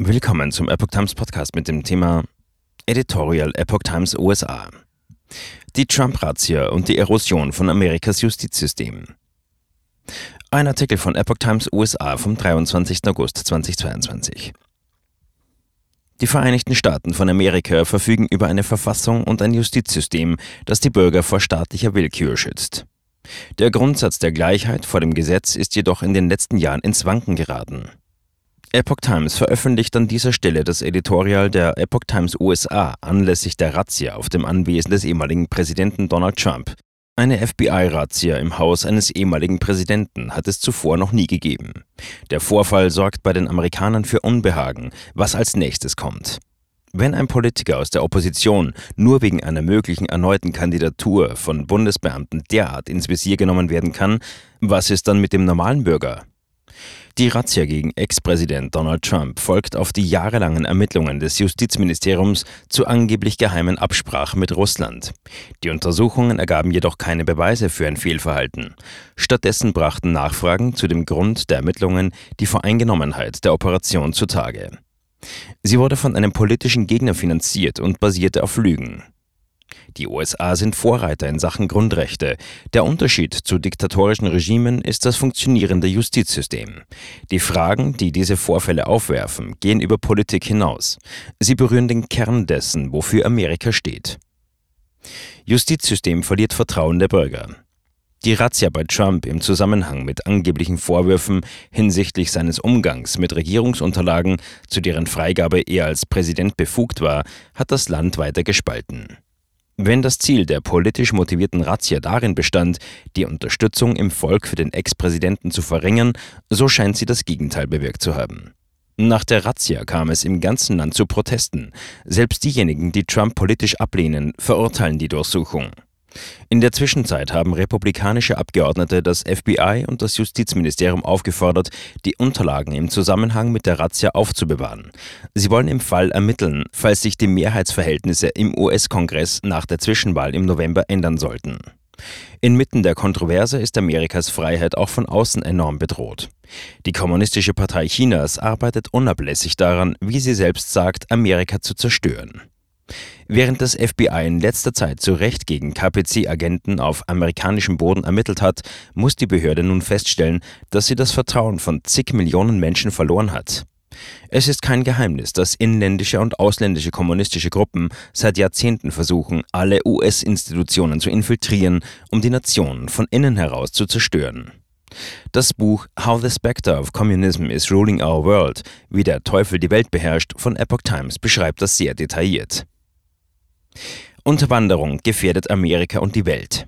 Willkommen zum Epoch Times Podcast mit dem Thema Editorial Epoch Times USA. Die Trump-Razzia und die Erosion von Amerikas Justizsystem. Ein Artikel von Epoch Times USA vom 23. August 2022. Die Vereinigten Staaten von Amerika verfügen über eine Verfassung und ein Justizsystem, das die Bürger vor staatlicher Willkür schützt. Der Grundsatz der Gleichheit vor dem Gesetz ist jedoch in den letzten Jahren ins Wanken geraten. Epoch Times veröffentlicht an dieser Stelle das Editorial der Epoch Times USA anlässlich der Razzia auf dem Anwesen des ehemaligen Präsidenten Donald Trump. Eine FBI-Razzia im Haus eines ehemaligen Präsidenten hat es zuvor noch nie gegeben. Der Vorfall sorgt bei den Amerikanern für Unbehagen, was als nächstes kommt. Wenn ein Politiker aus der Opposition nur wegen einer möglichen erneuten Kandidatur von Bundesbeamten derart ins Visier genommen werden kann, was ist dann mit dem normalen Bürger? Die Razzia gegen Ex-Präsident Donald Trump folgt auf die jahrelangen Ermittlungen des Justizministeriums zu angeblich geheimen Absprachen mit Russland. Die Untersuchungen ergaben jedoch keine Beweise für ein Fehlverhalten. Stattdessen brachten Nachfragen zu dem Grund der Ermittlungen die Voreingenommenheit der Operation zutage. Sie wurde von einem politischen Gegner finanziert und basierte auf Lügen. Die USA sind Vorreiter in Sachen Grundrechte. Der Unterschied zu diktatorischen Regimen ist das funktionierende Justizsystem. Die Fragen, die diese Vorfälle aufwerfen, gehen über Politik hinaus. Sie berühren den Kern dessen, wofür Amerika steht. Justizsystem verliert Vertrauen der Bürger. Die Razzia bei Trump im Zusammenhang mit angeblichen Vorwürfen hinsichtlich seines Umgangs mit Regierungsunterlagen, zu deren Freigabe er als Präsident befugt war, hat das Land weiter gespalten. Wenn das Ziel der politisch motivierten Razzia darin bestand, die Unterstützung im Volk für den Ex-Präsidenten zu verringern, so scheint sie das Gegenteil bewirkt zu haben. Nach der Razzia kam es im ganzen Land zu Protesten. Selbst diejenigen, die Trump politisch ablehnen, verurteilen die Durchsuchung. In der Zwischenzeit haben republikanische Abgeordnete das FBI und das Justizministerium aufgefordert, die Unterlagen im Zusammenhang mit der Razzia aufzubewahren. Sie wollen im Fall ermitteln, falls sich die Mehrheitsverhältnisse im US-Kongress nach der Zwischenwahl im November ändern sollten. Inmitten der Kontroverse ist Amerikas Freiheit auch von außen enorm bedroht. Die Kommunistische Partei Chinas arbeitet unablässig daran, wie sie selbst sagt, Amerika zu zerstören. Während das FBI in letzter Zeit zu Recht gegen KPC-Agenten auf amerikanischem Boden ermittelt hat, muss die Behörde nun feststellen, dass sie das Vertrauen von zig Millionen Menschen verloren hat. Es ist kein Geheimnis, dass inländische und ausländische kommunistische Gruppen seit Jahrzehnten versuchen, alle US-Institutionen zu infiltrieren, um die Nation von innen heraus zu zerstören. Das Buch How the Spectre of Communism is Ruling Our World, wie der Teufel die Welt beherrscht, von Epoch Times beschreibt das sehr detailliert. Unterwanderung gefährdet Amerika und die Welt.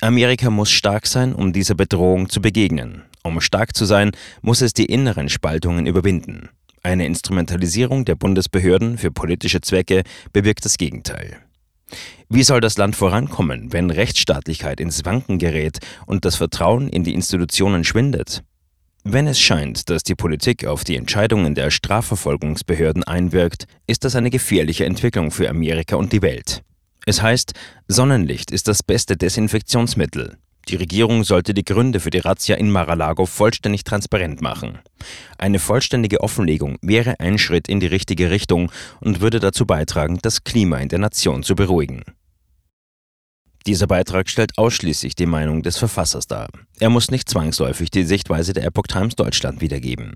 Amerika muss stark sein, um dieser Bedrohung zu begegnen. Um stark zu sein, muss es die inneren Spaltungen überwinden. Eine Instrumentalisierung der Bundesbehörden für politische Zwecke bewirkt das Gegenteil. Wie soll das Land vorankommen, wenn Rechtsstaatlichkeit ins Wanken gerät und das Vertrauen in die Institutionen schwindet? Wenn es scheint, dass die Politik auf die Entscheidungen der Strafverfolgungsbehörden einwirkt, ist das eine gefährliche Entwicklung für Amerika und die Welt. Es heißt, Sonnenlicht ist das beste Desinfektionsmittel. Die Regierung sollte die Gründe für die Razzia in Mar-a-Lago vollständig transparent machen. Eine vollständige Offenlegung wäre ein Schritt in die richtige Richtung und würde dazu beitragen, das Klima in der Nation zu beruhigen. Dieser Beitrag stellt ausschließlich die Meinung des Verfassers dar. Er muss nicht zwangsläufig die Sichtweise der Epoch Times Deutschland wiedergeben.